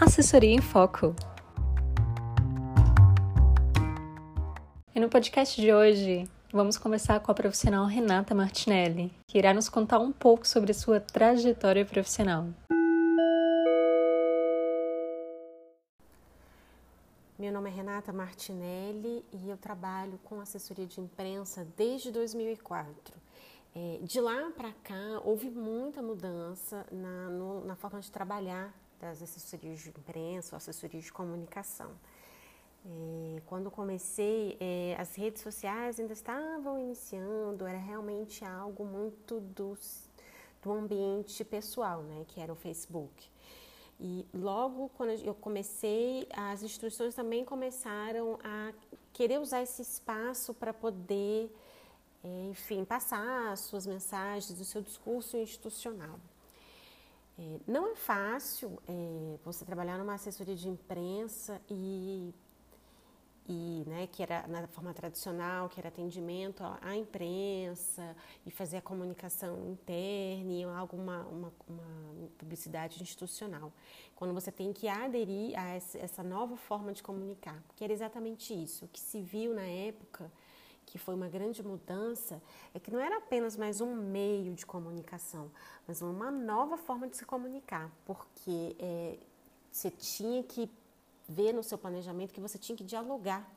Assessoria em Foco. E no podcast de hoje, vamos conversar com a profissional Renata Martinelli, que irá nos contar um pouco sobre sua trajetória profissional. Meu nome é Renata Martinelli e eu trabalho com assessoria de imprensa desde 2004. É, de lá para cá, houve muita mudança na, no, na forma de trabalhar das assessorias de imprensa, assessorias de comunicação. É, quando comecei, é, as redes sociais ainda estavam iniciando, era realmente algo muito do, do ambiente pessoal, né, que era o Facebook. E logo quando eu comecei, as instituições também começaram a querer usar esse espaço para poder é, enfim, passar as suas mensagens, o seu discurso institucional. É, não é fácil é, você trabalhar numa assessoria de imprensa e, e né, que era na forma tradicional, que era atendimento à imprensa e fazer a comunicação interna e alguma uma, uma publicidade institucional. Quando você tem que aderir a essa nova forma de comunicar, que era exatamente isso, o que se viu na época que foi uma grande mudança, é que não era apenas mais um meio de comunicação, mas uma nova forma de se comunicar, porque é, você tinha que ver no seu planejamento que você tinha que dialogar,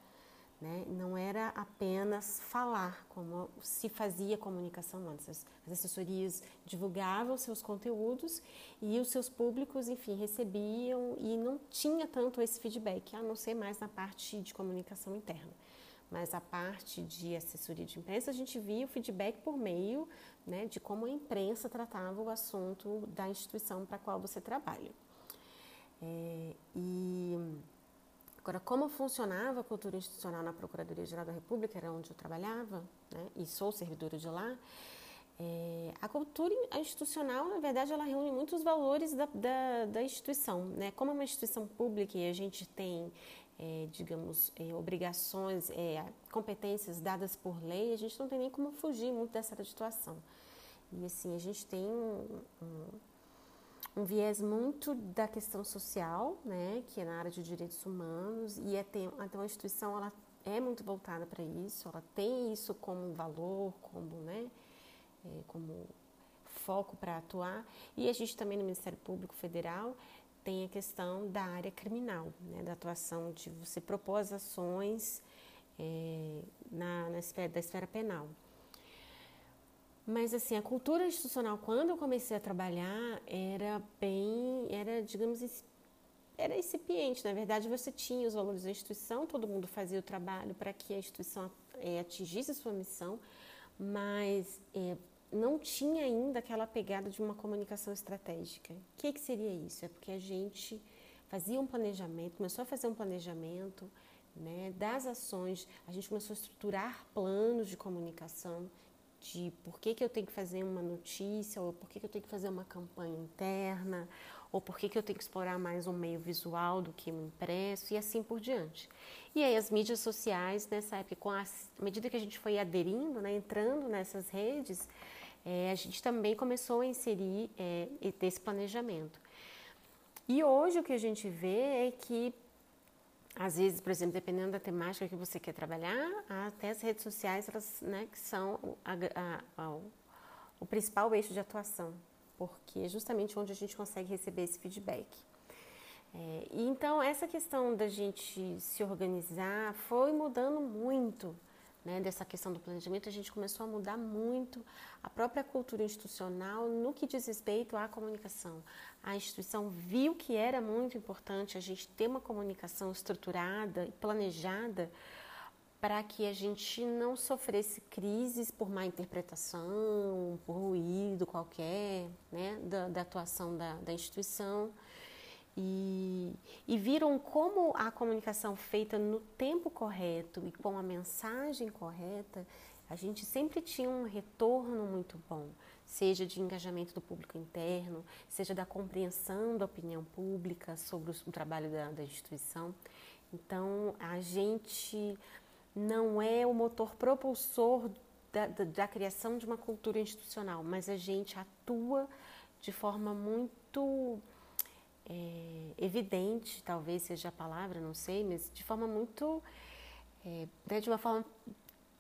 né? não era apenas falar, como se fazia comunicação antes. As assessorias divulgavam seus conteúdos e os seus públicos, enfim, recebiam e não tinha tanto esse feedback, a não ser mais na parte de comunicação interna mas a parte de assessoria de imprensa, a gente via o feedback por meio né, de como a imprensa tratava o assunto da instituição para a qual você trabalha. É, e agora, como funcionava a cultura institucional na Procuradoria-Geral da República, era onde eu trabalhava, né, e sou servidora de lá, é, a cultura institucional, na verdade, ela reúne muitos valores da, da, da instituição. Né? Como é uma instituição pública e a gente tem é, digamos, é, obrigações, é, competências dadas por lei, a gente não tem nem como fugir muito dessa situação. E assim, a gente tem um, um, um viés muito da questão social, né, que é na área de direitos humanos, e é tem, então a instituição ela é muito voltada para isso, ela tem isso como valor, como, né, é, como foco para atuar, e a gente também no Ministério Público Federal tem a questão da área criminal, né, da atuação de você propor as ações é, na, na esfera, da esfera penal. Mas assim, a cultura institucional, quando eu comecei a trabalhar, era bem, era, digamos, era incipiente. Na verdade, você tinha os valores da instituição, todo mundo fazia o trabalho para que a instituição é, atingisse sua missão, mas é, não tinha ainda aquela pegada de uma comunicação estratégica. O que, que seria isso? É porque a gente fazia um planejamento, começou a fazer um planejamento né, das ações, a gente começou a estruturar planos de comunicação, de por que, que eu tenho que fazer uma notícia, ou por que, que eu tenho que fazer uma campanha interna, ou por que, que eu tenho que explorar mais um meio visual do que um impresso, e assim por diante. E aí as mídias sociais, nessa época, com a, à medida que a gente foi aderindo, né, entrando nessas redes, é, a gente também começou a inserir é, esse planejamento. E hoje o que a gente vê é que, às vezes, por exemplo, dependendo da temática que você quer trabalhar, até as redes sociais, elas, né, que são a, a, a, o principal eixo de atuação, porque é justamente onde a gente consegue receber esse feedback. É, e então, essa questão da gente se organizar foi mudando muito né, dessa questão do planejamento, a gente começou a mudar muito a própria cultura institucional no que diz respeito à comunicação. A instituição viu que era muito importante a gente ter uma comunicação estruturada e planejada para que a gente não sofresse crises por má interpretação, por ruído qualquer, né, da, da atuação da, da instituição. E, e, viram como a comunicação feita no tempo correto e com a mensagem correta, a gente sempre tinha um retorno muito bom, seja de engajamento do público interno, seja da compreensão da opinião pública sobre o trabalho da, da instituição. Então, a gente não é o motor propulsor da, da, da criação de uma cultura institucional, mas a gente atua de forma muito é, evidente, talvez seja a palavra, não sei, mas de forma muito, é, né, de uma forma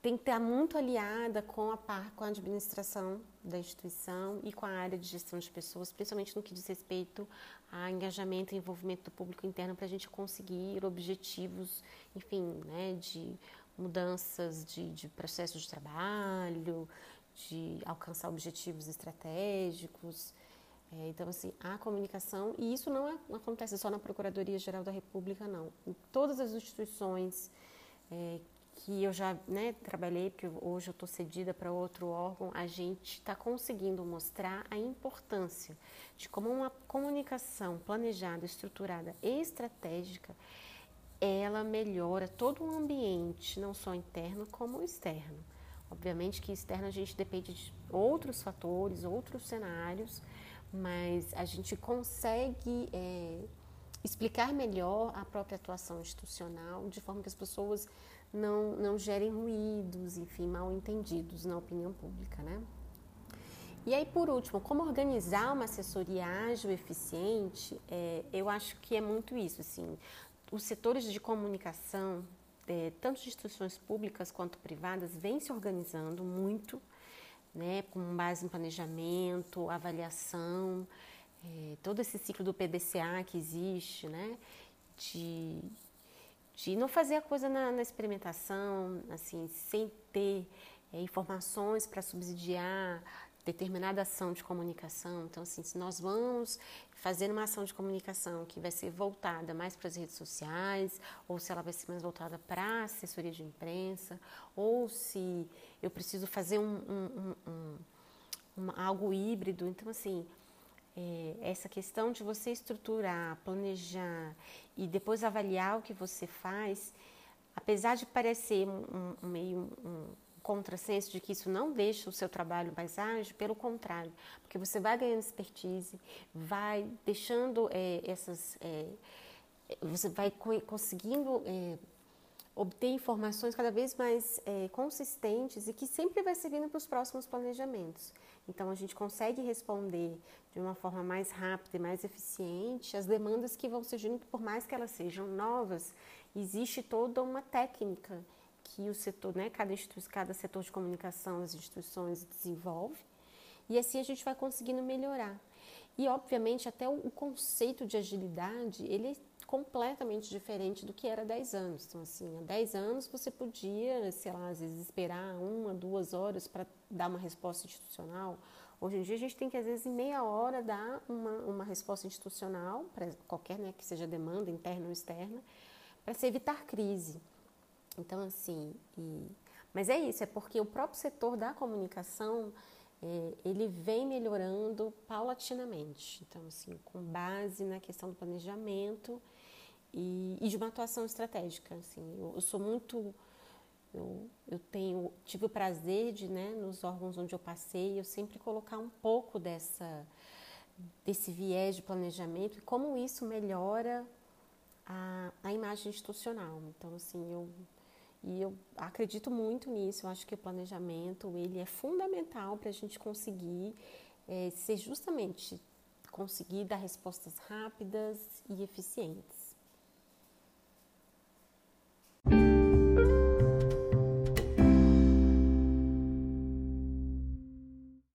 tem que estar muito aliada com a par, com a administração da instituição e com a área de gestão de pessoas, principalmente no que diz respeito a engajamento e envolvimento do público interno para a gente conseguir objetivos, enfim, né, de mudanças de, de processos de trabalho, de alcançar objetivos estratégicos. É, então, assim, a comunicação, e isso não, é, não, acontece só na Procuradoria-Geral da República, não. Em todas as instituições é, que eu já né, trabalhei, porque hoje eu estou cedida para outro órgão, a gente está conseguindo mostrar a importância de como uma comunicação planejada, estruturada e estratégica, ela melhora todo o ambiente, não só interno como externo. Obviamente que externo a gente depende de outros fatores, outros cenários, mas a gente consegue é, explicar melhor a própria atuação institucional, de forma que as pessoas não, não gerem ruídos, enfim, mal entendidos na opinião pública, né? E aí, por último, como organizar uma assessoria ágil eficiente, é, eu acho que é muito isso, assim, os setores de comunicação, é, tanto de instituições públicas quanto privadas, vêm se organizando muito, né, com base em planejamento, avaliação, é, todo esse ciclo do PDCA que existe, né, de, de não fazer a coisa na, na experimentação, assim, sem ter é, informações para subsidiar determinada ação de comunicação. Então, assim, se nós vamos fazer uma ação de comunicação que vai ser voltada mais para as redes sociais, ou se ela vai ser mais voltada para a assessoria de imprensa, ou se eu preciso fazer um, um, um, algo híbrido. Então, assim, é, essa questão de você estruturar, planejar e depois avaliar o que você faz, apesar de parecer um, meio contrassenso de que isso não deixa o seu trabalho mais ágil, pelo contrário, porque você vai ganhando expertise, vai deixando é, essas. É, você vai conseguindo é, obter informações cada vez mais consistentes e que sempre vai servindo para os próximos planejamentos. Então a gente consegue responder de uma forma mais rápida e mais eficiente as demandas que vão surgindo, por mais que elas sejam novas, existe toda uma técnica que o setor, né, cada, cada setor de comunicação, as instituições desenvolve, e assim a gente vai conseguindo melhorar. E obviamente até o, o conceito de agilidade, ele é completamente diferente do que era há 10 anos. Então, assim, há 10 anos você podia, sei lá, às vezes esperar uma, duas horas para dar uma resposta institucional. Hoje em dia a gente tem que, às vezes, em meia hora dar uma, uma resposta institucional, para qualquer né, que seja demanda, interna ou externa, para se evitar crise. Então, assim, e... mas é isso, é porque o próprio setor da comunicação é, ele vem melhorando paulatinamente. Então, assim, com base na questão do planejamento e, e de uma atuação estratégica. Assim, eu, eu sou muito eu, eu, tenho, tive o prazer de, né, nos órgãos onde eu passei, eu sempre colocar um pouco dessa, desse viés de planejamento e como isso melhora a, a imagem institucional. Então, assim, eu e eu acredito muito nisso. Eu acho que o planejamento ele é fundamental para a gente conseguir é, ser justamente conseguir dar respostas rápidas e eficientes.